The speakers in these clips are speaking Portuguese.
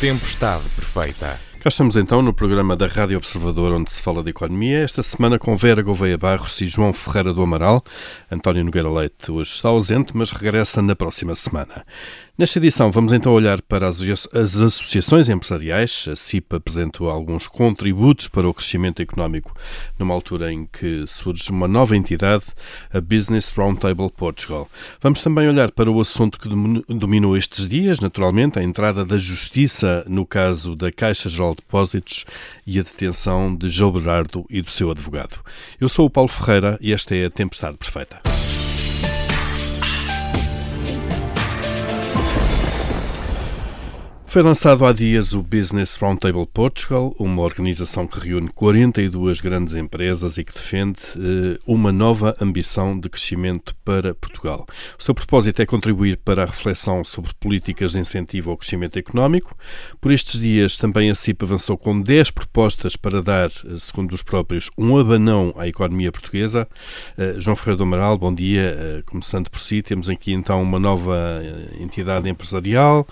Tempestade Perfeita. Cá estamos então no programa da Rádio Observador, onde se fala de economia. Esta semana com Vera Gouveia Barros e João Ferreira do Amaral. António Nogueira Leite hoje está ausente, mas regressa na próxima semana. Nesta edição, vamos então olhar para as, as associações empresariais. A CIP apresentou alguns contributos para o crescimento económico numa altura em que surge uma nova entidade, a Business Roundtable Portugal. Vamos também olhar para o assunto que dominou estes dias, naturalmente, a entrada da Justiça no caso da Caixa Geral de Depósitos e a detenção de João Berardo e do seu advogado. Eu sou o Paulo Ferreira e esta é a Tempestade Perfeita. Foi lançado há dias o Business Roundtable Portugal, uma organização que reúne 42 grandes empresas e que defende eh, uma nova ambição de crescimento para Portugal. O seu propósito é contribuir para a reflexão sobre políticas de incentivo ao crescimento económico. Por estes dias, também a CIP avançou com 10 propostas para dar, eh, segundo os próprios, um abanão à economia portuguesa. Eh, João Ferreira do Amaral, bom dia. Começando por si, temos aqui então uma nova entidade empresarial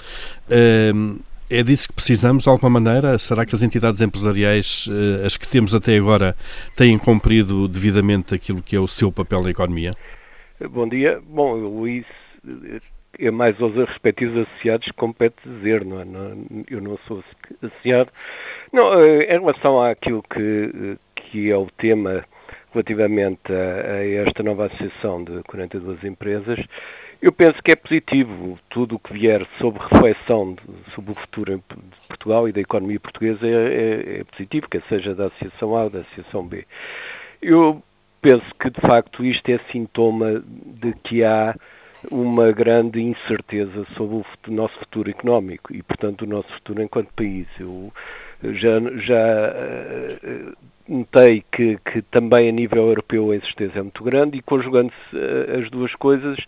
é disso que precisamos de alguma maneira? Será que as entidades empresariais, eh, as que temos até agora, têm cumprido devidamente aquilo que é o seu papel na economia? Bom dia. Bom, Luís, é mais aos respectivos associados que compete dizer, não é? eu não sou associado. Não, eh, em relação àquilo que, que é o tema relativamente a, a esta nova associação de 42 empresas, eu penso que é positivo tudo o que vier sobre reflexão de, sobre o futuro de Portugal e da economia portuguesa é, é, é positivo, quer seja da Associação A ou da Associação B. Eu penso que, de facto, isto é sintoma de que há uma grande incerteza sobre o nosso futuro económico e, portanto, o nosso futuro enquanto país. Eu já, já uh, notei que, que, também a nível europeu a incerteza é muito grande e conjugando-se uh, as duas coisas,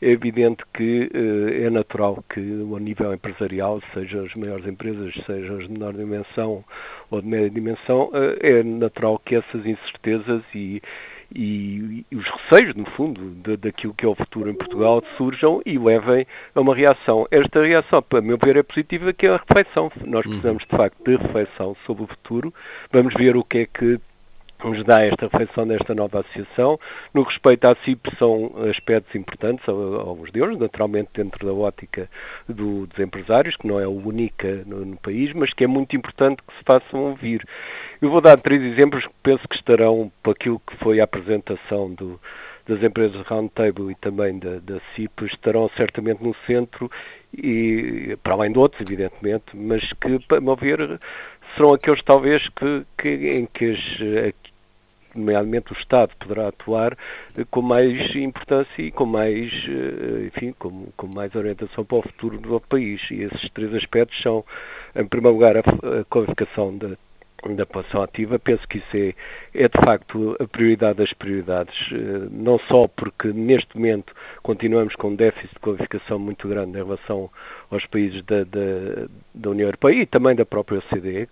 é evidente que uh, é natural que ao nível empresarial, sejam as maiores empresas, sejam as de menor dimensão ou de média dimensão, uh, é natural que essas incertezas e, e, e, os receios, no fundo, de, daquilo que é o futuro em Portugal surjam e levem a uma reação. Esta reação, para meu ver, é positiva, que é a reflexão. Nós uhum. precisamos, de facto, de reflexão sobre o futuro. Vamos ver o que é que nos dá esta reflexão desta nova associação. No respeito à CIP, são aspectos importantes, alguns deles, naturalmente dentro da ótica do, dos empresários, que não é a única no, no, país, mas que é muito importante que se façam ouvir. Eu vou dar três exemplos que penso que estarão para aquilo que foi a apresentação do, das empresas Roundtable e também da, da CIP, estarão certamente no centro, e para além de outros, evidentemente, mas que, para meu ver, serão aqueles talvez que, que em que as, nomeadamente o Estado, poderá atuar eh, com mais importância e com mais, eh, enfim, com, com mais orientação para o futuro do país. E esses três aspectos são, em primeiro lugar, a, a qualificação da da população ativa, penso que isso é, é de facto a prioridade das prioridades, eh, não só porque neste momento continuamos com um déficit de qualificação muito grande em relação aos países da, da, da União Europeia e também da própria OCDE,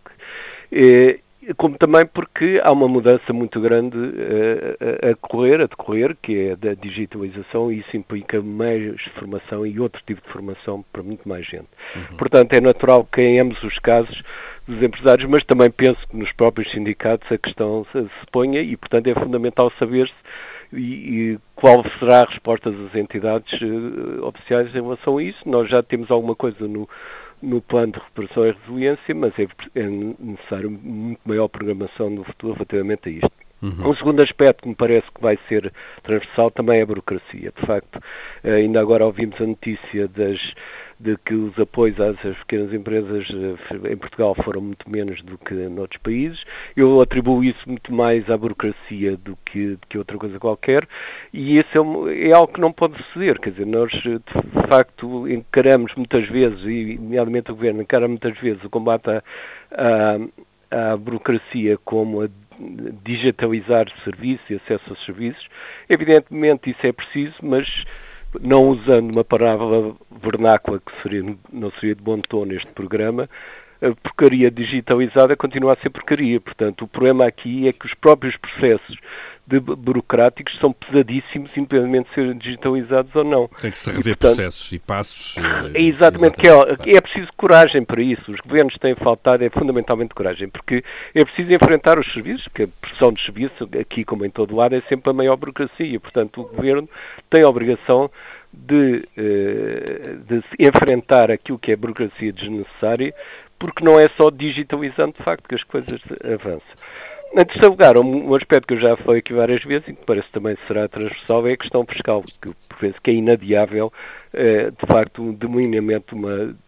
como também porque há uma mudança muito grande uh, a, a correr, a decorrer, que é da digitalização, e isso implica mais formação e outro tipo de formação para muito mais gente. Uhum. Portanto, é natural que em ambos os casos dos empresários, mas também penso que nos próprios sindicatos a questão se, se ponha e, portanto, é fundamental saber-se e, e, qual será a resposta das entidades uh, oficiais em relação a isso. Nós já temos alguma coisa no no plano de recuperação e resiliência, mas é, é necessário muito maior programação no futuro relativamente a isto. Uhum. Um segundo aspecto que me parece que vai ser transversal também é a burocracia. De facto, ainda agora ouvimos a notícia das de que os apoios às pequenas empresas eh, em Portugal foram muito menos do que noutros países. Eu atribuo isso muito mais à burocracia do que, do que outra coisa qualquer e isso é, é, algo que não pode suceder. Quer dizer, nós de facto encaramos muitas vezes, e nomeadamente o Governo encara muitas vezes o combate à, à, à burocracia como a digitalizar serviços e acesso aos serviços. Evidentemente isso é preciso, mas não usando uma palavra vernácula que seria, não seria de bom tom neste programa, a porcaria digitalizada continua a ser porcaria. Portanto, o problema aqui é que os próprios processos de burocráticos são pesadíssimos, de serem digitalizados ou não. Tem que se rever e, portanto, processos e passos. É exatamente, que é, é preciso coragem para isso. Os governos têm faltado, é fundamentalmente coragem, porque é preciso enfrentar os serviços, porque a pressão de serviço, aqui como em todo lado, é sempre a maior burocracia. Portanto, o governo tem a obrigação de, eh, de enfrentar aquilo que é burocracia desnecessária, porque não é só digitalizando de facto que as coisas avançam. Em terceiro lugar, um aspecto que eu já falei aqui várias vezes e que parece também será transversal é a questão fiscal, que penso que é inadiável, eh, de facto, um delineamento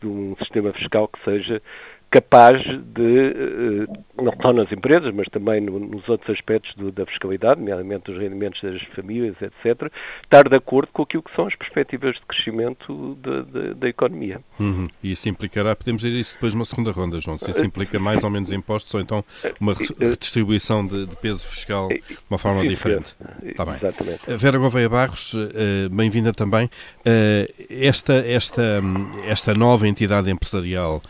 de um sistema fiscal que seja capaz de, eh, não só nas empresas, mas também nos outros aspectos do, da fiscalidade, nomeadamente dos rendimentos das famílias, etc., estar de acordo com aquilo que são as perspectivas de crescimento de, da economia. Uhum. E isso implicará, podemos dizer isso depois numa segunda ronda, João, se isso implica mais ou menos impostos ou então uma redistribuição de, de peso fiscal de uma forma Sim, diferente. Está bem. Exatamente. Vera Gouveia Barros, eh, bem-vinda também. Eh, esta, esta, esta nova entidade empresarial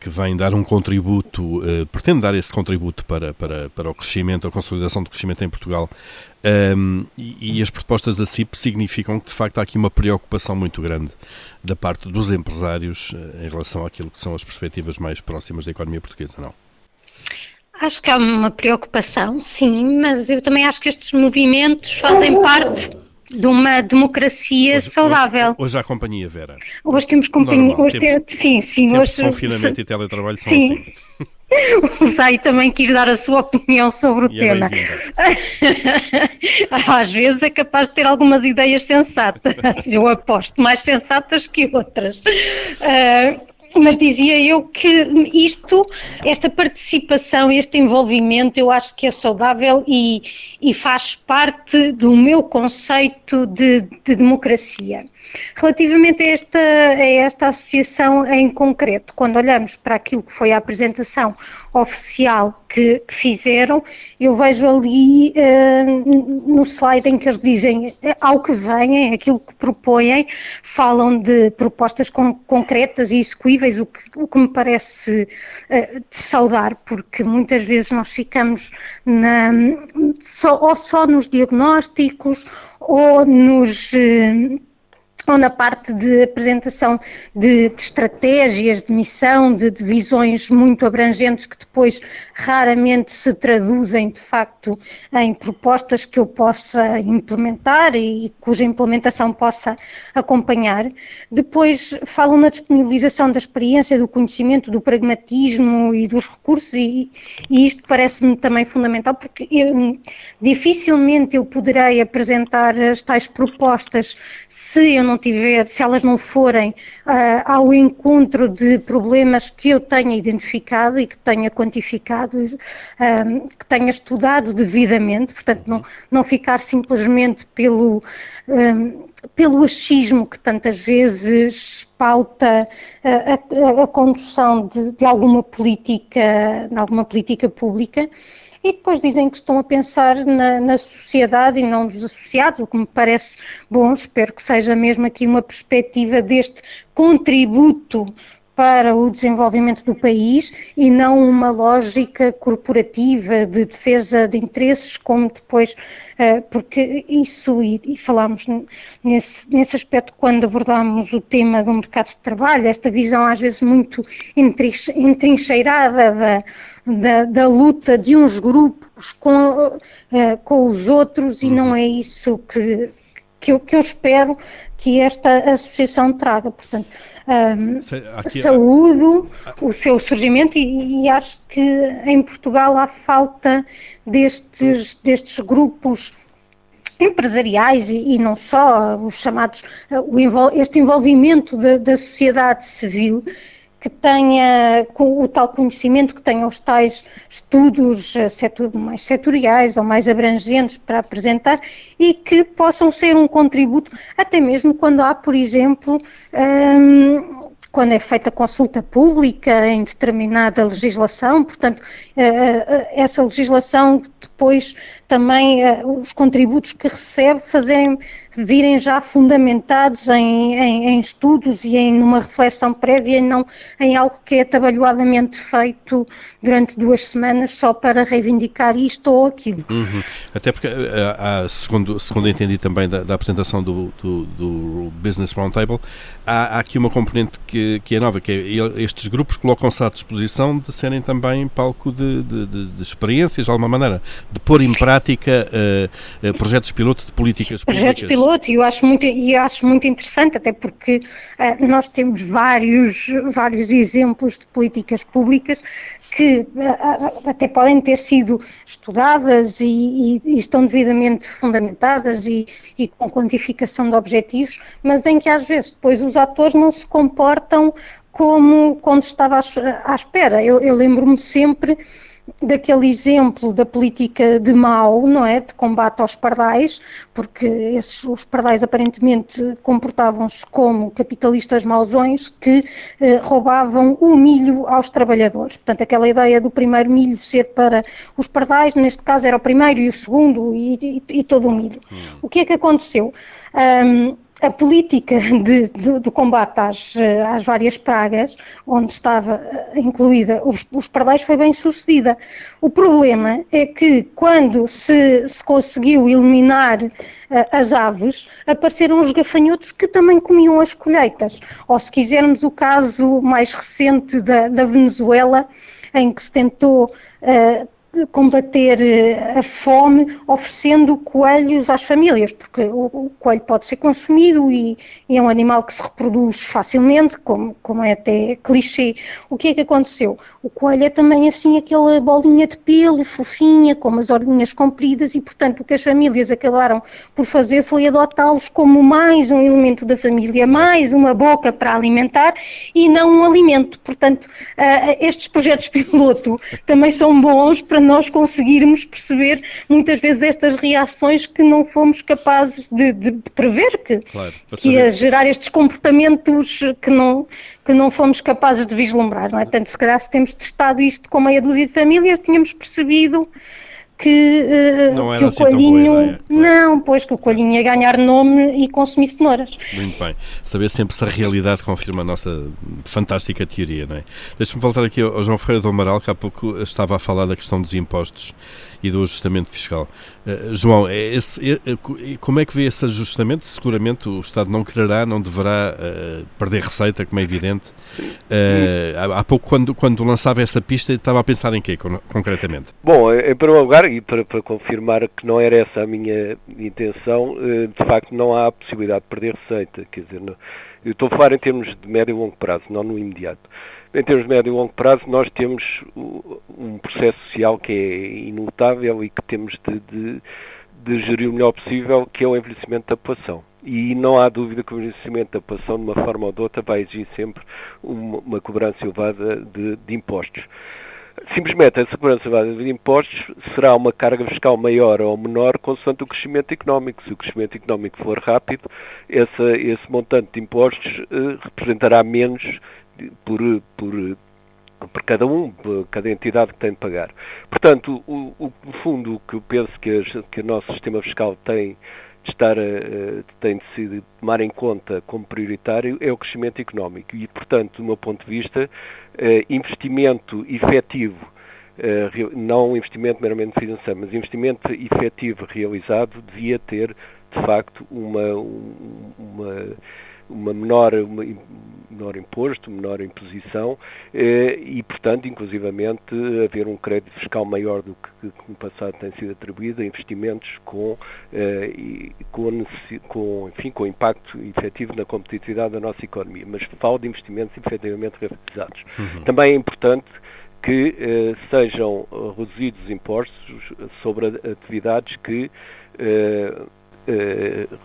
que vem dar um contributo, uh, pretende dar esse contributo para, para, para o crescimento, a consolidação do crescimento em Portugal. Um, ehm, e, e, as propostas da CIP significam que, de facto, há aqui uma preocupação muito grande da parte dos empresários uh, em relação àquilo que são as perspectivas mais próximas da economia portuguesa, não? Acho que há uma preocupação, sim, mas eu também acho que estes movimentos fazem parte de uma democracia hoje, saudável. Hoje, hoje há companhia, Vera. Hoje temos companhia. Hoje temos, sim, sim. Hoje, confinamento se, e teletrabalho são sim. assim. O Zay também quis dar a sua opinião sobre o e é tema. Às vezes é capaz de ter algumas ideias sensatas, eu aposto, mais sensatas que outras. Uh, mas dizia eu que isto, esta participação, este envolvimento, eu acho que é saudável e, e faz parte do meu conceito de, de democracia. Relativamente a esta, a esta associação em concreto, quando olhamos para aquilo que foi a apresentação oficial que, que fizeram, eu vejo ali uh, no slide em que eles dizem eh, ao que vêm, aquilo que propõem, falam de propostas con concretas e execuíveis, o que, o que me parece uh, de saudar, porque muitas vezes nós ficamos na, só, ou só nos diagnósticos ou nos. Uh, ou na parte de apresentação de, de estratégias, de missão, de, de, visões muito abrangentes que depois raramente se traduzem de facto em propostas que eu possa implementar e cuja implementação possa acompanhar. Depois falam na disponibilização da experiência, do conhecimento, do pragmatismo e dos recursos e, e isto parece-me também fundamental porque eu, dificilmente eu poderei apresentar as tais propostas se eu não tiver, se elas não forem uh, ao encontro de problemas que eu tenha identificado e que tenha quantificado, uh, que tenha estudado devidamente, portanto, não, não ficar simplesmente pelo. Uh, pelo achismo que tantas vezes pauta a, a, a condução de, de, alguma política, de alguma política pública e depois dizem que estão a pensar na, na, sociedade e não nos associados, o que me parece bom, espero que seja mesmo aqui uma perspectiva deste contributo para o desenvolvimento do país e não uma lógica corporativa de defesa de interesses, como depois, eh, porque isso, e, falámos nesse, nesse aspecto quando abordámos o tema do mercado de trabalho, esta visão às vezes muito entrincheirada da, da, da luta de uns grupos com, eh, com os outros, e não uhum. é isso que que eu, que eu espero que esta associação traga. Portanto, um, Aqui, saúdo o seu surgimento e, e, acho que em Portugal há falta destes, destes grupos empresariais e, e, não só, os chamados, o, este envolvimento da, da sociedade civil que tenha o tal conhecimento, que tenha os tais estudos eh, mais setoriais ou mais abrangentes para apresentar e que possam ser um contributo, até mesmo quando há, por exemplo, um, quando é feita consulta pública em determinada legislação, portanto, eh, eh, essa legislação depois também os contributos que recebe fazerem, virem já fundamentados em, em, em estudos e em uma reflexão prévia e não em algo que é atabalhoadamente feito durante duas semanas só para reivindicar isto ou aquilo. Uhum. Até porque, eh, há, segundo, segundo entendi também da, da apresentação do, do, do, Business Roundtable, há, há aqui uma componente que, que é nova, que é estes grupos colocam-se à disposição de serem também palco de, de, de, de experiências, de alguma maneira, de pôr em prática uh, uh, projetos piloto de políticas públicas. Piloto, e eu acho muito, e acho muito interessante, até porque uh, nós temos vários, vários exemplos de políticas públicas que até podem ter sido estudadas e, e, e estão devidamente fundamentadas e, e, com quantificação de objetivos, mas em que às vezes depois os atores não se comportam como quando estava à, espera. Eu, eu lembro-me sempre daquele exemplo da política de Mao, não é, de combate aos pardais, porque esses, os pardais aparentemente comportavam-se como capitalistas mausões que eh, roubavam o milho aos trabalhadores. Portanto, aquela ideia do primeiro milho ser para os pardais, neste caso era o primeiro e o segundo e, e, e todo o milho. Hum. O que é que aconteceu? Um, a política de, de, do combate às, às, várias pragas, onde estava eh, incluída os, os pardais, foi bem sucedida. O problema é que quando se, se conseguiu eliminar uh, as aves, apareceram os gafanhotos que também comiam as colheitas. Ou se quisermos o caso mais recente da, da Venezuela, em que se tentou uh, combater eh, a fome oferecendo coelhos às famílias, porque o, coelho pode ser consumido e, e, é um animal que se reproduz facilmente, como, como é até clichê. O que é que aconteceu? O coelho é também assim aquela bolinha de pelo, fofinha, com umas orelhinhas compridas e, portanto, o que as famílias acabaram por fazer foi adotá-los como mais um elemento da família, mais uma boca para alimentar e não um alimento. Portanto, uh, estes projetos piloto também são bons para nós conseguirmos perceber muitas vezes estas reações que não fomos capazes de, de, de prever, que, claro, que ia gerar estes comportamentos que não, que não fomos capazes de vislumbrar, não é? Portanto, se calhar se temos testado isto com meia dúzia de famílias, tínhamos percebido que, uh, que o assim coelhinho. Ideia, claro. Não, pois que o coelhinho ia ganhar nome e consumir cenouras. Muito bem. Saber sempre se a realidade confirma a nossa fantástica teoria, não é? Deixa-me voltar aqui ao João Ferreira do Amaral, que há pouco estava a falar da questão dos impostos e do ajustamento fiscal. Uh, João, é esse, é, como é que vê esse ajustamento? Seguramente o Estado não quererá, não deverá uh, perder receita, como é evidente. Uh, há pouco, quando, quando lançava essa pista, estava a pensar em quê, concretamente? Bom, em primeiro lugar, e para, para confirmar que não era essa a minha intenção, de facto não há possibilidade de perder receita. Quer dizer, não, eu estou a falar em termos de médio e longo prazo, não no imediato. Em termos de médio e longo prazo, nós temos um processo social que é inutável e que temos de, de, de gerir o melhor possível, que é o envelhecimento da população. E não há dúvida que o envelhecimento da população, de uma forma ou de outra, vai exigir sempre uma, uma cobrança elevada de, de impostos simplesmente essa cobrança de impostos será uma carga fiscal maior ou menor consoante o crescimento económico. Se o crescimento económico for rápido, essa, esse montante de impostos eh, representará menos por, por, por cada um, cada entidade que tem de pagar. Portanto, o, o, fundo que eu penso que, a, que o nosso sistema fiscal tem de estar, tem de se tomar em conta como prioritário é o crescimento económico e, portanto, do meu ponto de vista, uh, investimento efetivo, uh, não investimento meramente financeiro, mas investimento efetivo realizado devia ter, de facto, uma, uma uma menor, uma menor imposto, menor imposição eh, e, portanto, inclusivamente, haver um crédito fiscal maior do que, que no passado tem sido atribuído a investimentos com, eh, com, com, enfim, com impacto efetivo na competitividade da nossa economia. Mas falo de investimentos efetivamente realizados. Uhum. Também é importante que eh, sejam reduzidos impostos sobre atividades que eh,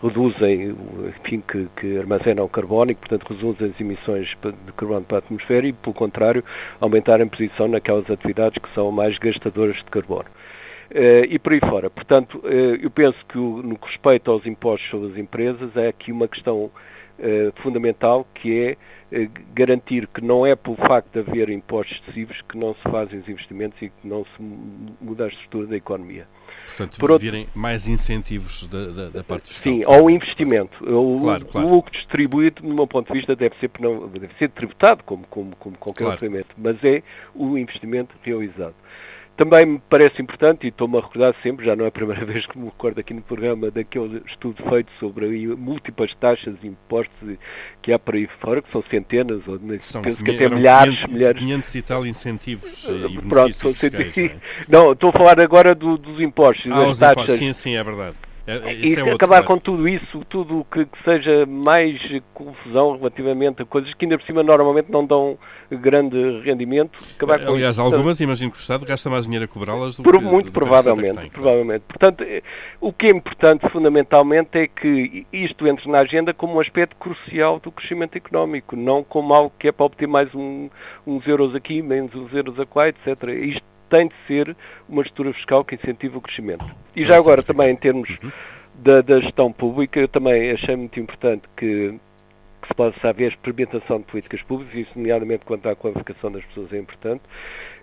reduzem, enfim, que, que, armazenam carbono e, portanto, reduzem as emissões de carbono para a atmosfera e, pelo contrário, aumentar a posição naquelas atividades que são mais gastadoras de carbono. Uh, e por aí fora. Portanto, uh, eu penso que o, no que respeita aos impostos sobre as empresas é aqui uma questão fundamental, que é garantir que não é pelo facto de haver impostos excessivos que não se fazem os investimentos e que não se muda a estrutura da economia. Portanto, Por virem outro... mais incentivos da, da, da, parte fiscal. Sim, ao investimento. O, claro, claro. o lucro distribuído, do meu ponto de vista, deve ser, deve ser tributado como, como, como qualquer claro. outro mas é o investimento realizado. Também me parece importante, e estou-me a recordar sempre, já não é a primeira vez que me recordo aqui no programa, daquele estudo feito sobre múltiplas taxas e impostos que há por aí fora, que são centenas, ou são penso que até milhares, 500, milhares. 500 e tal incentivos e Pronto, benefícios fiscais, não, é? não, estou a falar agora do, dos impostos, ah, das taxas. Impostos. Sim, sim, é verdade. É, e é acabar com tudo isso, tudo que, que, seja mais confusão relativamente a coisas que ainda por cima normalmente não dão grande rendimento. Acabar Aliás, com algumas, imagino que o Estado gasta mais dinheiro a cobrá-las do Por, que Muito do provavelmente, que tem, provavelmente. Portanto, eh, o que é importante fundamentalmente é que isto entre na agenda como um aspecto crucial do crescimento económico, não como algo que é para obter mais um, uns euros aqui, menos uns euros acolá, etc. Isto tem de ser uma estrutura fiscal que incentive o crescimento. E já agora também em termos uhum. da, da, gestão pública, eu também achei muito importante que, que possa haver experimentação de políticas públicas, isso nomeadamente quanto à qualificação das pessoas é importante.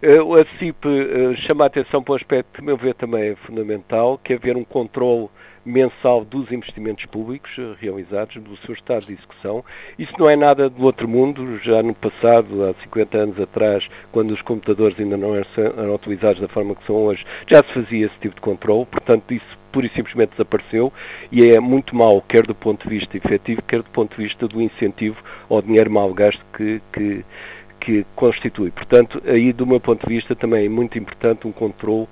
Uh, a CIP uh, chama a atenção para um aspecto que, a meu ver, também é fundamental, que é haver um controle mensal dos investimentos públicos eh, realizados, do seu estado de execução. Isso não é nada do outro mundo. Já no passado, há 50 anos atrás, quando os computadores ainda não eram utilizados da forma que são hoje, já se fazia esse tipo de controle. Portanto, isso pura e simplesmente desapareceu e é muito mau, quer do ponto de vista efetivo, quer do ponto de vista do incentivo ao dinheiro mal gasto que, que, que constitui. Portanto, aí do meu ponto de vista também é muito importante um controle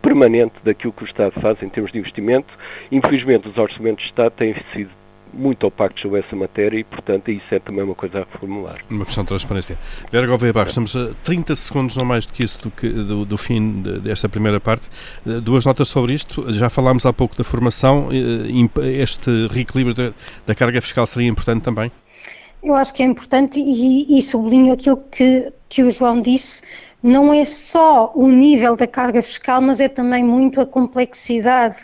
permanente daquilo que o Estado faz em termos de investimento. Infelizmente, os orçamentos de Estado têm sido muito opacos sobre essa matéria e, portanto, isso é também uma coisa a reformular. Uma questão de transparência. Vera Gouveia Barros, estamos a 30 segundos, não mais do que isso, do, que, do, do fim desta primeira parte. Eh, duas notas sobre isto. Já falámos há pouco da formação. Eh, este reequilíbrio da, da carga fiscal seria importante também? Eu acho que é importante e, e sublinho aquilo que, que o João disse não é só o nível da carga fiscal, mas é também muito a complexidade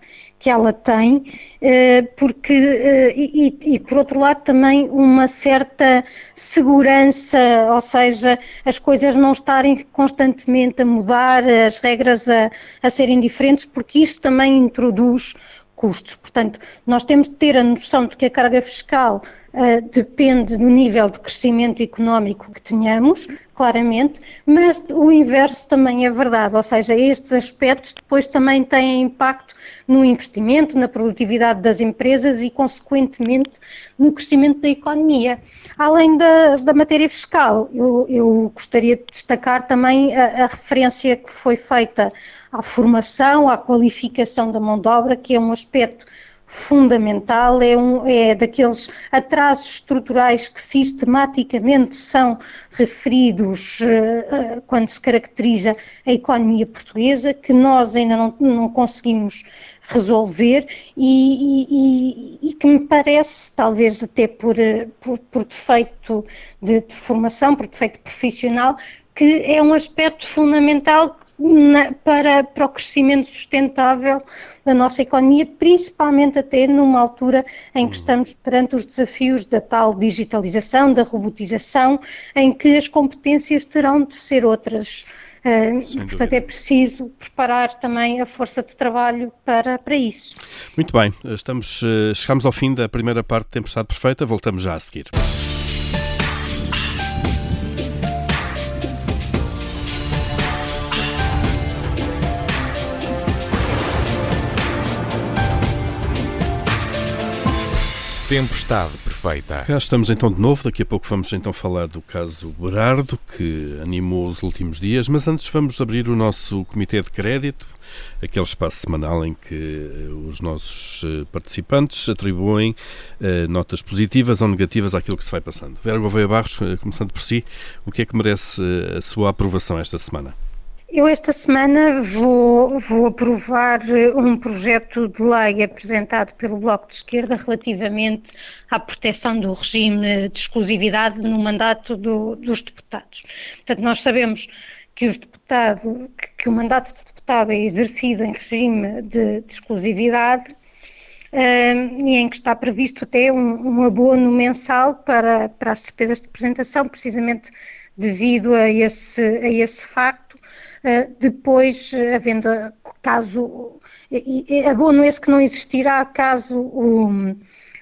que ela tem, eh, porque, eh, e, e, por outro lado também uma certa segurança, ou seja, as coisas não estarem constantemente a mudar, as regras a, a serem diferentes, porque isso também introduz custos. Portanto, nós temos de ter a noção de que a carga fiscal uh, depende do nível de crescimento económico que tenhamos, claramente, mas o inverso também é verdade, ou seja, estes aspectos depois também têm impacto no investimento, na produtividade das empresas e, consequentemente, no crescimento da economia. Além da, da matéria fiscal, eu, eu, gostaria de destacar também a, a referência que foi feita à formação, à qualificação da mão de obra, que é um aspecto fundamental, é, um, é daqueles atrasos estruturais que sistematicamente são referidos uh, quando se caracteriza a economia portuguesa, que nós ainda não, não conseguimos resolver e, e, e, que me parece, talvez até por, por, por defeito de, de formação, por defeito profissional, que é um aspecto fundamental na, para, para o crescimento sustentável da nossa economia, principalmente até numa altura em que estamos perante os desafios da tal digitalização, da robotização, em que as competências terão de ser outras. Uh, portanto, é preciso preparar também a força de trabalho para, para isso. Muito bem, estamos, eh, chegamos ao fim da primeira parte de Tempestade Perfeita, voltamos já a seguir. Tempestade perfeita. Cá estamos então de novo, daqui a pouco vamos então falar do caso Berardo, que animou os últimos dias, mas antes vamos abrir o nosso Comitê de Crédito, aquele espaço semanal em que eh, os nossos eh, participantes atribuem eh, notas positivas ou negativas àquilo que se vai passando. Vera Gouveia Barros, começando por si, o que é que merece a sua aprovação esta semana? Eu esta semana vou, vou aprovar um projeto de lei apresentado pelo Bloco de Esquerda relativamente à proteção do regime de exclusividade no mandato do, dos deputados. Portanto, nós sabemos que os deputados, que o mandato de deputado é exercido em regime de, de exclusividade e em que está previsto até um, um abono mensal para, para as despesas de representação, precisamente devido a esse, a esse facto. Uh, depois, havendo, caso, abono esse que não existirá caso o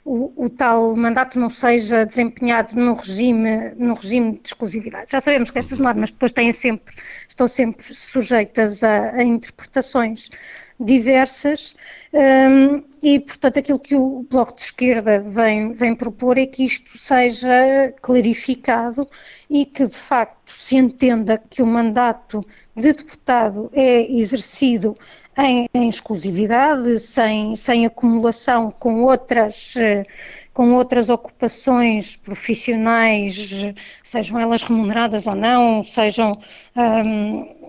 o, o, tal mandato não seja desempenhado no regime, no regime de exclusividade. Já sabemos que estas normas depois têm sempre, estão sempre sujeitas a, a interpretações diversas um, e, portanto, aquilo que o Bloco de Esquerda vem, vem propor é que isto seja clarificado e que, de facto, se entenda que o mandato de deputado é exercido em, em exclusividade, sem, sem acumulação com outras com outras ocupações profissionais, sejam elas remuneradas ou não, sejam um,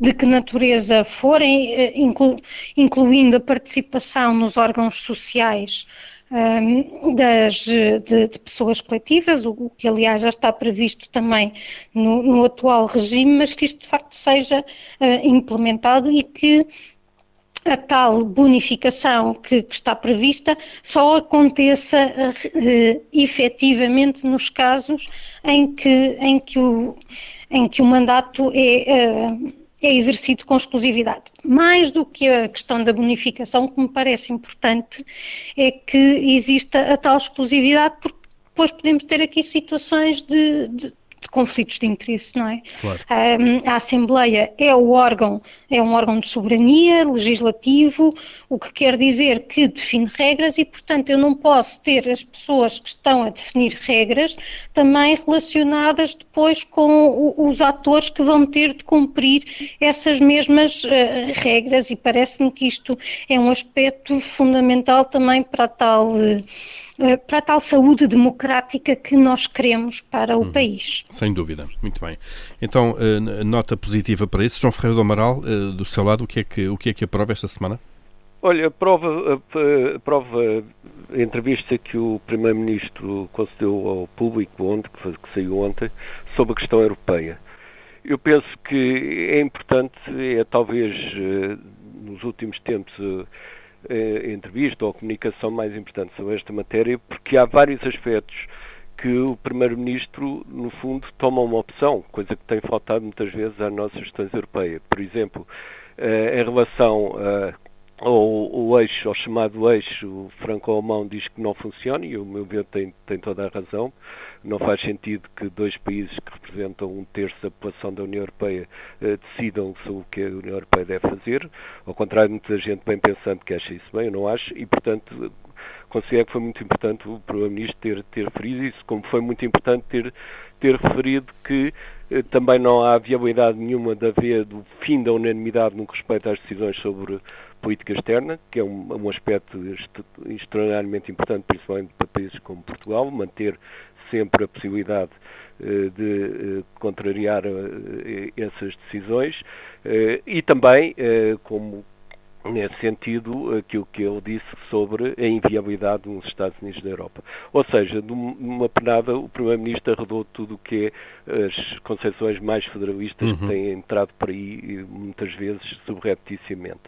de que natureza forem, eh, inclu, incluindo a participação nos órgãos sociais das, de, de, pessoas coletivas, o, que aliás já está previsto também no, no, atual regime, mas que isto de facto seja uh, implementado e que a tal bonificação que, que está prevista só aconteça uh, efetivamente nos casos em que, em que, o, em que o mandato é. É exercido com exclusividade. Mais do que a questão da bonificação, o que me parece importante é que exista a tal exclusividade, porque depois podemos ter aqui situações de, de de conflitos de interesse, não é? Claro. Um, a Assembleia é o órgão, é um órgão de soberania legislativo, o que quer dizer que define regras e, portanto, eu não posso ter as pessoas que estão a definir regras também relacionadas depois com os atores que vão ter de cumprir essas mesmas uh, regras e parece-me que isto é um aspecto fundamental também para tal uh, eh, para a tal saúde democrática que nós queremos para o uhum. país. Sem dúvida, muito bem. Então, eh, nota positiva para isso. João Ferreira do Amaral, eh, do seu lado, o que é que, o que, é que aprova esta semana? Olha, aprova, aprova a entrevista que o Primeiro-Ministro concedeu ao público ontem, que saiu ontem, sobre a questão europeia. Eu penso que é importante, é talvez nos últimos tempos eh, entrevista ou comunicação mais importante sobre esta matéria, porque há vários aspectos que o Primeiro-Ministro, no fundo, toma uma opção, coisa que tem faltado muitas vezes à nossa gestão europeia. Por exemplo, eh, em relação ao, ao eixo, ao chamado eixo franco-alemão, diz que não funciona, e o meu ver tem, tem toda a razão. Não faz sentido que dois países que representam um terço da população da União Europeia eh, decidam sobre o que a União Europeia deve fazer. Ao contrário, muita gente bem pensando que acha isso bem, eu não acho, e portanto considero que foi muito importante o Primeiro-Ministro ter, ter referido isso, como foi muito importante ter, ter referido que eh, também não há viabilidade nenhuma de haver do fim da unanimidade no que respeita às decisões sobre política externa, que é um, um aspecto extraordinariamente importante, principalmente para países como Portugal, manter sempre a possibilidade eh, de eh, contrariar eh, essas decisões e também, como nesse sentido, aquilo que ele disse sobre a inviabilidade dos Estados Unidos da Europa. Ou seja, numa penada, o Primeiro-Ministro arredou tudo o que é as concepções mais federalistas uhum. que têm entrado por aí, muitas vezes, subrepticiamente.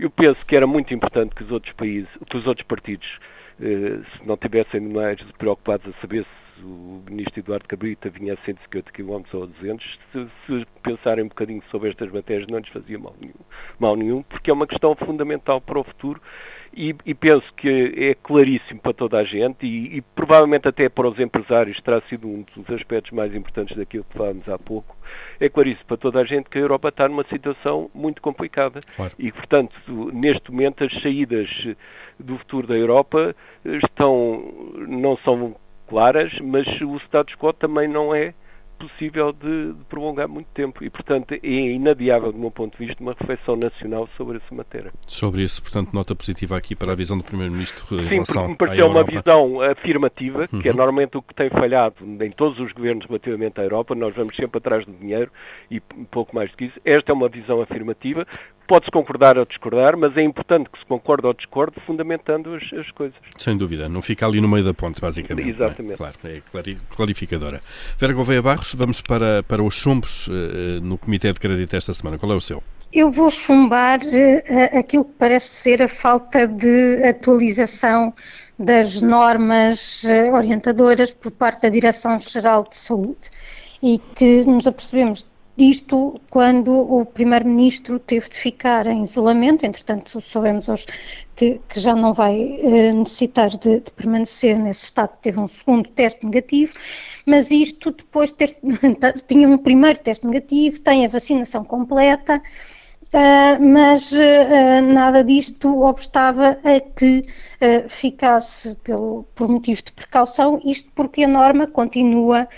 Eu penso que era muito importante que os outros países, que os outros partidos, se não tivessem mais preocupados a saber se o ministro Eduardo Cabrita vinha a 150 km ou a 200, se, se pensarem um bocadinho sobre estas matérias não lhes fazia mal nenhum, mal nenhum, porque é uma questão fundamental para o futuro e, e penso que é claríssimo para toda a gente e, e, provavelmente até para os empresários terá sido um dos aspectos mais importantes daquilo que falámos há pouco, é claríssimo para toda a gente que a Europa está numa situação muito complicada claro. e, portanto, neste momento as saídas do futuro da Europa estão, não são claras, mas o status quo também não é possível de, de, prolongar muito tempo e, portanto, é inadiável, do meu ponto de vista, uma reflexão nacional sobre essa matéria. Sobre isso, portanto, nota positiva aqui para a visão do Primeiro-Ministro em Sim, relação me pareceu uma visão afirmativa, uhum. que é uhum. normalmente o que tem falhado em todos os governos relativamente à Europa, nós vamos sempre atrás do dinheiro e pouco mais do que isso. Esta é uma visão afirmativa, Pode-se concordar ou discordar, mas é importante que se concorde ou discorde, fundamentando as, as coisas. Sem dúvida, não fica ali no meio da ponte, basicamente. É? Exatamente. É? Claro, é clarificadora. Vera Gouveia Barros, vamos para, para os chumbos uh, no Comitê de Crédito esta semana. Qual é o seu? eu vou chumbar uh, aquilo que parece ser a falta de atualização das normas uh, orientadoras por parte da Direção-Geral de Saúde e que nos apercebemos disto quando o Primeiro-Ministro teve de ficar em isolamento, entretanto soubemos hoje que, que já não vai uh, necessitar de, de, permanecer nesse estado, teve um segundo teste negativo, mas isto depois de ter, tinha um primeiro teste negativo, tem a vacinação completa, Uh, mas uh, nada disto obstava a que uh, ficasse pelo, por motivos de precaução, isto porque a norma continua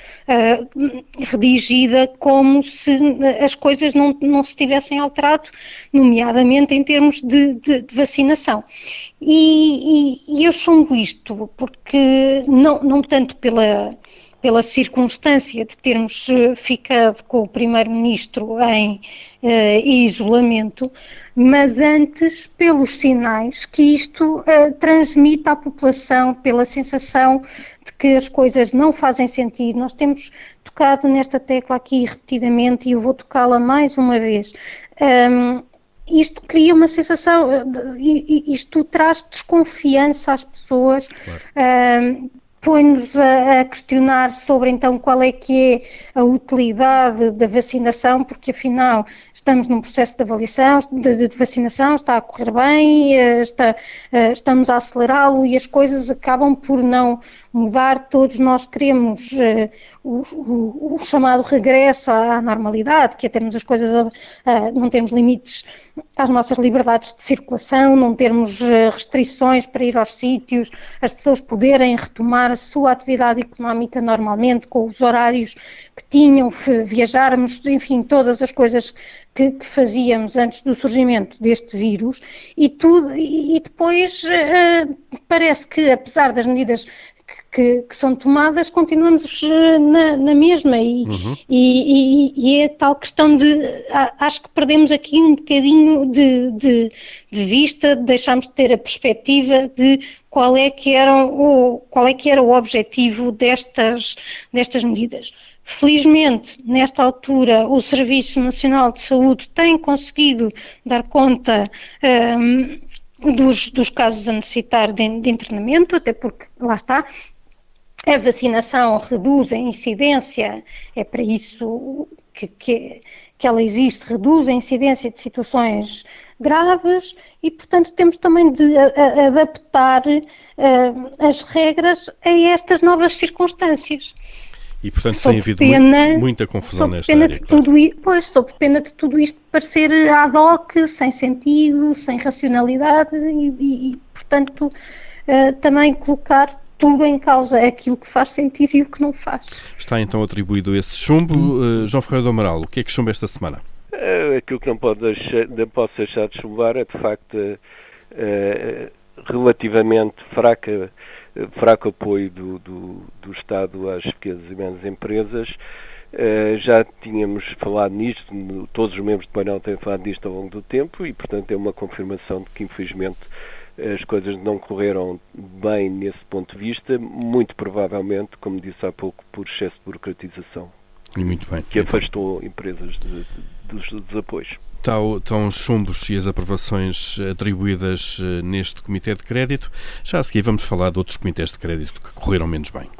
redigida como se as coisas não, não se tivessem alterado, nomeadamente em termos de, de, de vacinação. E, e, e eu chumbo isto porque, não, não tanto pela pela circunstância de termos eh, ficado com o Primeiro-Ministro em uh, isolamento, mas antes pelos sinais que isto uh, transmite à população, pela sensação de que as coisas não fazem sentido. Nós temos tocado nesta tecla aqui repetidamente e eu vou tocá-la mais uma vez. Um, isto cria uma sensação, isto traz desconfiança às pessoas. Claro põe-nos a, a, questionar sobre então qual é que é a utilidade da vacinação, porque afinal estamos num processo de avaliação, de, de vacinação, está a correr bem, eh, está, eh, estamos a acelerá-lo e as coisas acabam por não mudar, todos nós queremos uh, o, o, o, chamado regresso à normalidade, que é termos as coisas, uh, não termos limites às nossas liberdades de circulação, não termos uh, restrições para ir aos sítios, as pessoas poderem retomar a sua atividade económica normalmente, com os horários que tinham, viajarmos, enfim, todas as coisas que, que, fazíamos antes do surgimento deste vírus. E tudo e, depois uh, parece que apesar das medidas que, que, são tomadas, continuamos eh, na, na mesma e, uhum. e, e, e, é tal questão de, acho que perdemos aqui um bocadinho de, de, de vista, deixamos de ter a perspectiva de qual é que era o, qual é que era o objetivo destas, destas medidas. Felizmente, nesta altura, o Serviço Nacional de Saúde tem conseguido dar conta um, dos, dos casos a necessitar de, de internamento, até porque, lá está, a vacinação reduz a incidência, é para isso que, que, que, ela existe, reduz a incidência de situações graves e, portanto, temos também de a, a, adaptar uh, as regras a estas novas circunstâncias. E, portanto, sob tem havido pena, muita confusão nesta pena área. De claro. tudo, pois, sob pena de tudo isto parecer ad hoc, sem sentido, sem racionalidade e, e, e portanto, uh, também colocar tudo em causa, é aquilo que faz sentido e o que não faz. Está então atribuído esse chumbo. Uh, João Ferreira do Amaral, o que é que chumba esta semana? Uh, aquilo que não, pode deixar, não posso deixar de chumbar é, de facto, relativamente fraca fraco apoio do, do, do Estado às pequenas e médias empresas. Uh, já tínhamos falado nisto, no, todos os membros do painel têm falado disto ao longo do tempo e, portanto, é uma confirmação de que, infelizmente, as coisas não correram bem nesse ponto de vista, muito provavelmente, como disse há pouco, por excesso de burocratização. E muito bem. Que afastou empresas de, dos, dos apoios. Estão os chumbos e as aprovações atribuídas eh, neste Comitê de Crédito. Já a seguir vamos falar de outros comitês de crédito que correram menos bem.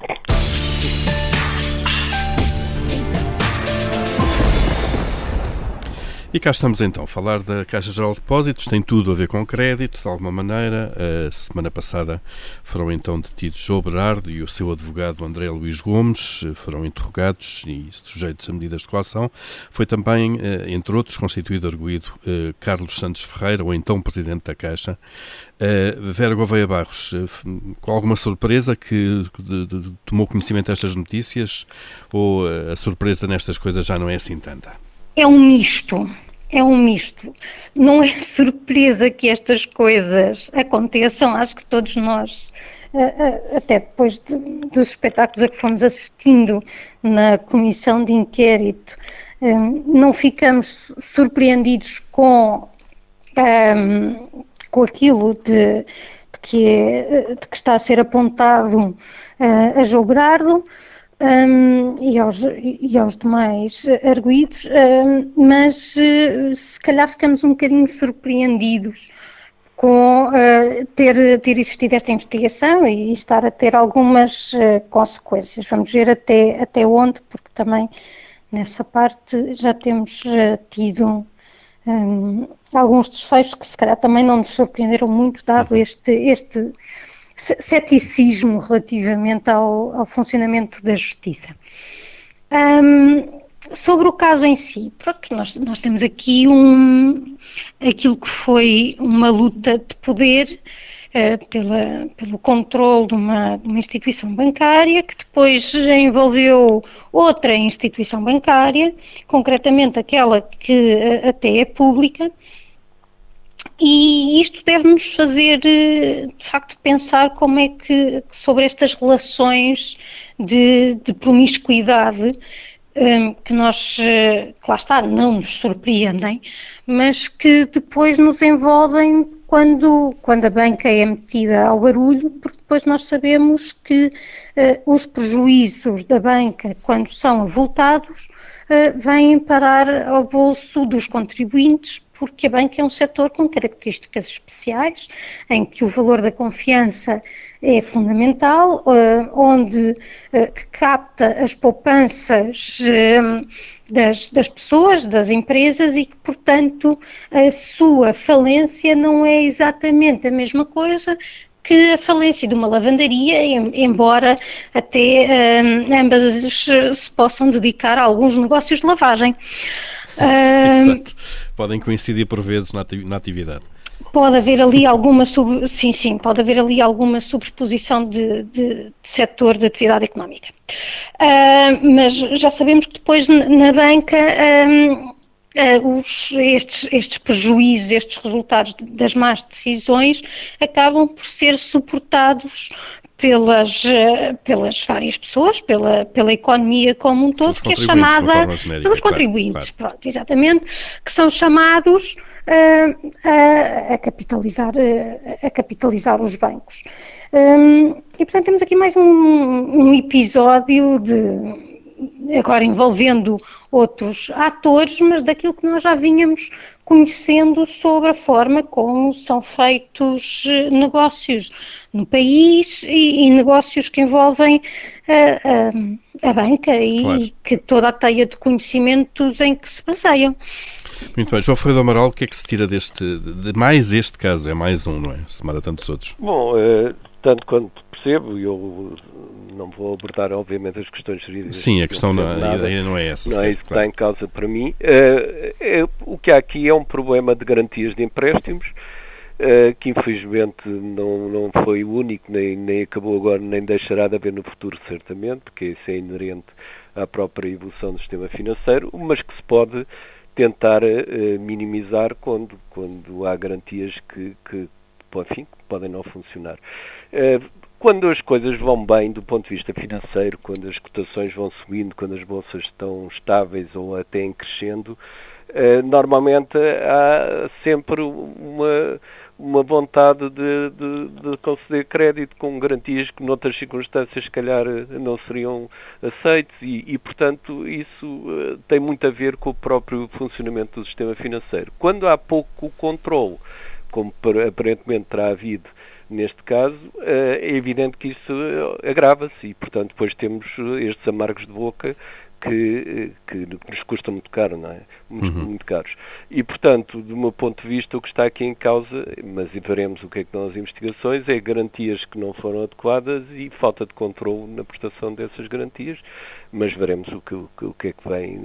E cá estamos então a falar da Caixa Geral de Depósitos, tem tudo a ver com crédito, de alguma maneira. A semana passada foram então detidos João Berardo e o seu advogado André Luís Gomes, foram interrogados e sujeitos a medidas de coação. Foi também, eh, entre outros, constituído arguído eh, Carlos Santos Ferreira, o então presidente da Caixa. Eh, Vera Gouveia Barros, com alguma surpresa que tomou conhecimento destas notícias ou a surpresa nestas coisas já não é assim tanta? É um misto é um misto. Não é surpresa que estas coisas aconteçam, acho que todos nós, eh, eh, até depois de, dos espetáculos a que fomos assistindo na comissão de inquérito, eh, não ficamos surpreendidos com, com aquilo de, de que, de que está a ser apontado a João um, e, aos, e aos demais arguídos, um, mas uh, se calhar ficamos um bocadinho surpreendidos com uh, ter, ter existido esta investigação e estar a ter algumas uh, consequências. Vamos ver até, até onde, porque também nessa parte já temos tido um, alguns desfechos que se calhar também não nos surpreenderam muito, dado uhum. este, este ceticismo relativamente ao, ao funcionamento da justiça. Um, sobre o caso em si, pronto, nós, nós temos aqui um, aquilo que foi uma luta de poder uh, pela, pelo controle de uma, uma, instituição bancária que depois envolveu outra instituição bancária, concretamente aquela que uh, até é pública, e isto deve-nos fazer, eh, de facto, pensar como é que, sobre estas relações de, de promiscuidade, eh, que nós, eh, que lá está, não nos surpreendem, mas que depois nos envolvem quando, quando a banca é metida ao barulho, porque depois nós sabemos que uh, os prejuízos da banca, quando são avultados, uh, vêm parar ao bolso dos contribuintes, porque a banca é um setor com características especiais, em que o valor da confiança é fundamental, uh, onde uh, que capta as poupanças uh, das, das, pessoas, das empresas e que, portanto, a sua falência não é exatamente a mesma coisa que a falência de uma lavandaria, embora até ambas se possam dedicar a alguns negócios de lavagem. Exato podem coincidir por vezes na, atividade. Pode haver ali alguma sub, sim, sim, pode haver ali alguma sobreposição de, de, de setor de atividade económica. Uh, mas já sabemos que depois na banca uh, uh, os, estes, estes prejuízos, estes resultados das más decisões acabam por ser suportados pelas, pelas várias pessoas, pela, pela economia como um todo, que é chamada genérica, pelos contribuintes, claro, claro. pronto, exatamente, que são chamados uh, a, a, capitalizar, uh, a capitalizar os bancos. Um, e portanto temos aqui mais um, um episódio de agora envolvendo outros atores, mas daquilo que nós já vínhamos conhecendo sobre a forma como são feitos eh, negócios no país e, e negócios que envolvem a, eh, a, a banca e claro. que toda a teia de conhecimentos em que se baseiam. Muito bem. João Ferreira do Amaral, o que é que se tira deste, de mais este caso? É mais um, não é? Semana tantos outros. Bom, é, tanto quanto percebo, eu não vou abordar, obviamente, as questões jurídicas. Sim, a questão, não, a ideia não é essa. Não é isso que claro. está em causa para mim. Uh, é, o que há aqui é um problema de garantias de empréstimos, uh, que infelizmente não, não foi o único, nem, nem acabou agora, nem deixará de haver no futuro, certamente, porque isso é inerente à própria evolução do sistema financeiro, mas que se pode tentar uh, minimizar quando, quando há garantias que, que enfim, podem não funcionar. Quando as coisas vão bem do ponto de vista financeiro, quando as cotações vão subindo, quando as bolsas estão estáveis ou até em crescendo, eh, normalmente há sempre uma, uma vontade de, de, de, conceder crédito com garantias que noutras circunstâncias se calhar não seriam aceites e, e, portanto isso eh, tem muito a ver com o próprio funcionamento do sistema financeiro. Quando há pouco controle, como aparentemente terá havido neste caso, eh, é evidente que isso eh, agrava-se e, portanto, depois temos eh, estes amargos de boca que, que nos custam muito caro, não é? Muito, uhum. muito, caros. E, portanto, do meu ponto de vista, o que está aqui em causa, mas veremos o que é que dão as investigações, é garantias que não foram adequadas e falta de controle na prestação dessas garantias, mas veremos o que, o que é que vem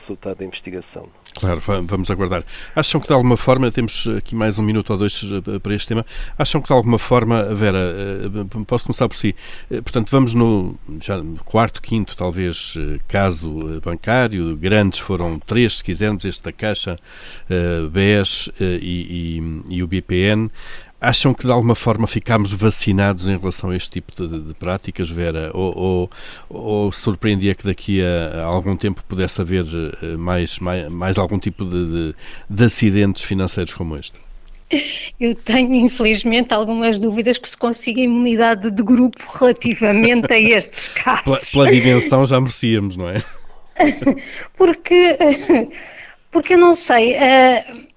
resultado da investigação. Claro, vamos aguardar. Acham que de alguma forma, temos aqui mais um minuto ou dois eh, para este tema, acham que de alguma forma, Vera, eh, posso começar por si, eh, portanto vamos no já quarto, quinto talvez caso bancário, grandes foram três se quisermos, este da Caixa, BES e, e, e o BPN, Acham que de alguma forma ficámos vacinados em relação a este tipo de, de práticas, Vera? Ou, ou, ou, surpreendia que daqui a, algum tempo pudesse haver eh, mais, mais, mais algum tipo de, de, de, acidentes financeiros como este? Eu tenho, infelizmente, algumas dúvidas que se consiga imunidade de grupo relativamente a estes casos. Pela, pela dimensão já merecíamos, não é? porque, porque eu não sei uh,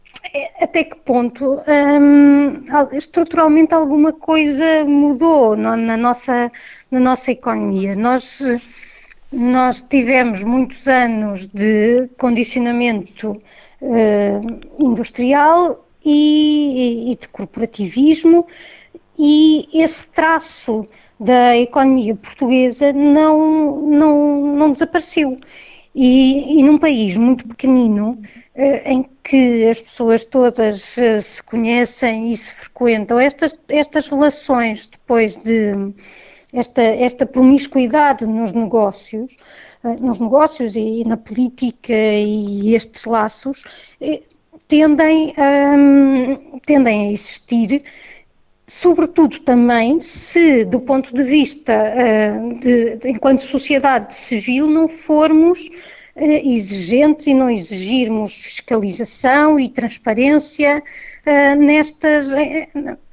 até que ponto um, estruturalmente alguma coisa mudou na, nossa, na nossa economia. Nós, nós tivemos muitos anos de condicionamento uh, industrial e, e de corporativismo e esse traço da economia portuguesa não, não, não desapareceu. E, e num país muito pequenino, eh, em que as pessoas todas eh, se conhecem e se frequentam, estas, estas relações depois de esta, esta promiscuidade nos negócios, eh, nos negócios e na política e estes laços, tendem, um, tendem a existir sobretudo também se, do ponto de vista uh, de, de, enquanto sociedade civil, não formos uh, exigentes e não exigirmos fiscalização e transparência uh, nestas, em,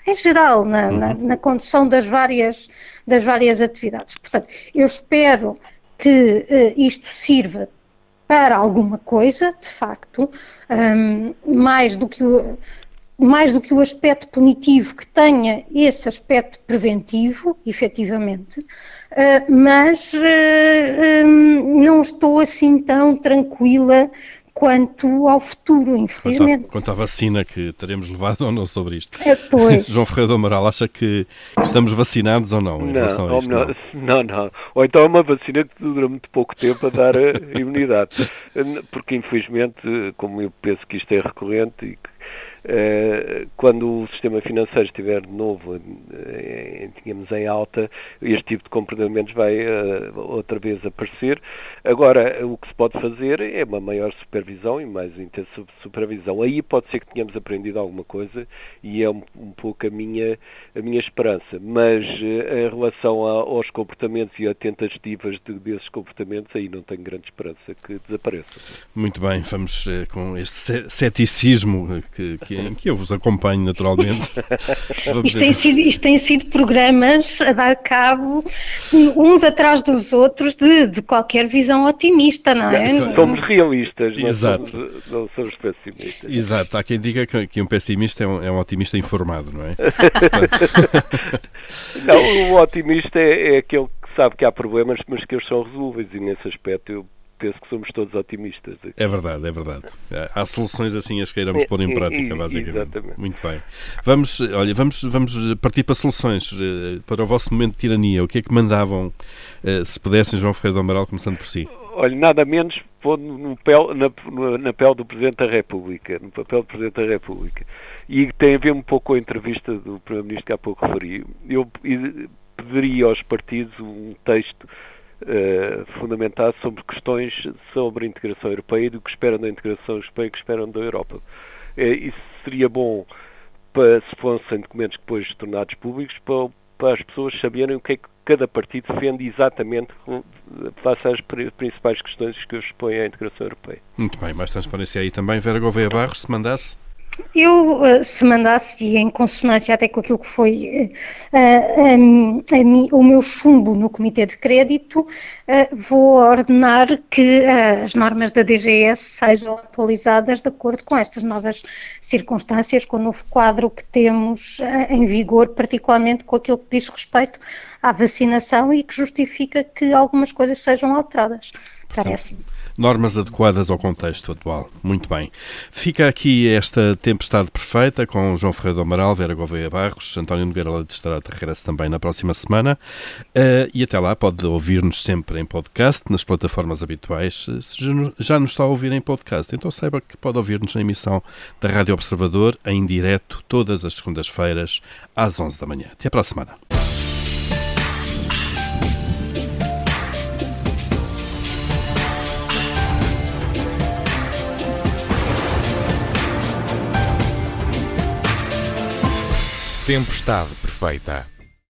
em geral, na, uhum. na, na, condução das várias, das várias atividades. Portanto, eu espero que isto sirva para alguma coisa, de facto, um, mais do que mais do que o aspecto punitivo, que tenha esse aspecto preventivo, efetivamente, eh, mas eh, hum, não estou assim tão tranquila quanto ao futuro, infelizmente. Quanto, quanto à vacina que teremos levado ou não sobre isto. É, pois. João Ferreira do Amaral acha que estamos vacinados ou não em não, relação a isto? Não, não, não. Ou então é uma vacina que dura muito pouco tempo a dar imunidade. Porque, infelizmente, como eu penso que isto é recorrente e que eh, quando o sistema financeiro estiver de novo, eh, tínhamos em alta, este tipo de comportamentos vai eh, outra vez aparecer. Agora, o que se pode fazer é uma maior supervisão e mais intensa supervisão. Aí pode ser que tenhamos aprendido alguma coisa e é um, um pouco a minha, a minha esperança. Mas em relação a, aos comportamentos e a tentativas de, desses comportamentos, aí não tenho grande esperança que desapareça. Muito bem, vamos com este ceticismo que, que, em que eu vos acompanho naturalmente. isto, tem sido, isto tem sido programas a dar cabo uns atrás dos outros de, de qualquer visão otimista, não é? Somos realistas, não Exato. Somos, não somos pessimistas. Exato, há quem diga que, que um pessimista é um, é um, otimista informado, não é? não, o otimista é, é aquele que sabe que há problemas, mas que eles são resolvidos e nesse aspecto eu penso que somos todos otimistas. É verdade, é verdade. Há soluções assim as queiramos pôr em prática, basicamente. Exatamente. Muito bem. Vamos, olha, vamos, vamos partir para soluções, eh, para o vosso momento de tirania. O que é que mandavam, eh, se pudessem, João Ferreira do Amaral, começando por si? Olha, nada menos pondo no pel, na, na pele do Presidente da República, no papel do Presidente da República. E tem a ver um pouco com a entrevista do Primeiro-Ministro que há pouco referi. Eu pediria aos partidos um texto uh, fundamentado sobre questões sobre a integração europeia e do que esperam da integração europeia e o que esperam da Europa. Uh, isso seria bom para, se fossem documentos depois tornados públicos, para, para as pessoas saberem o que é que cada partido defende exatamente face às principais questões que hoje expõem à integração europeia. Muito bem, mais transparência aí também. Vera Gouveia Barros, se mandasse. Eu, eh, se mandasse, e em consonância até com aquilo que foi uh, um, a, o meu chumbo no Comitê de Crédito, uh, vou ordenar que uh, as normas da DGS sejam atualizadas de acordo com estas novas circunstâncias, com o novo quadro que temos em vigor, particularmente com aquilo que diz respeito à vacinação e que justifica que algumas coisas sejam alteradas. Parece. -me. Normas adequadas ao contexto atual. Muito bem. Fica aqui esta tempestade perfeita com João Ferreira do Amaral, Vera Gouveia Barros, António Nogueira Leite estará de regresso também na próxima semana. Uh, e até lá pode ouvir-nos sempre em podcast, nas plataformas habituais. Se já nos está a ouvir em podcast, então saiba que pode ouvir-nos na emissão da Rádio Observador em direto todas as segundas-feiras às 11 da manhã. Até para a semana. Tempestade perfeita.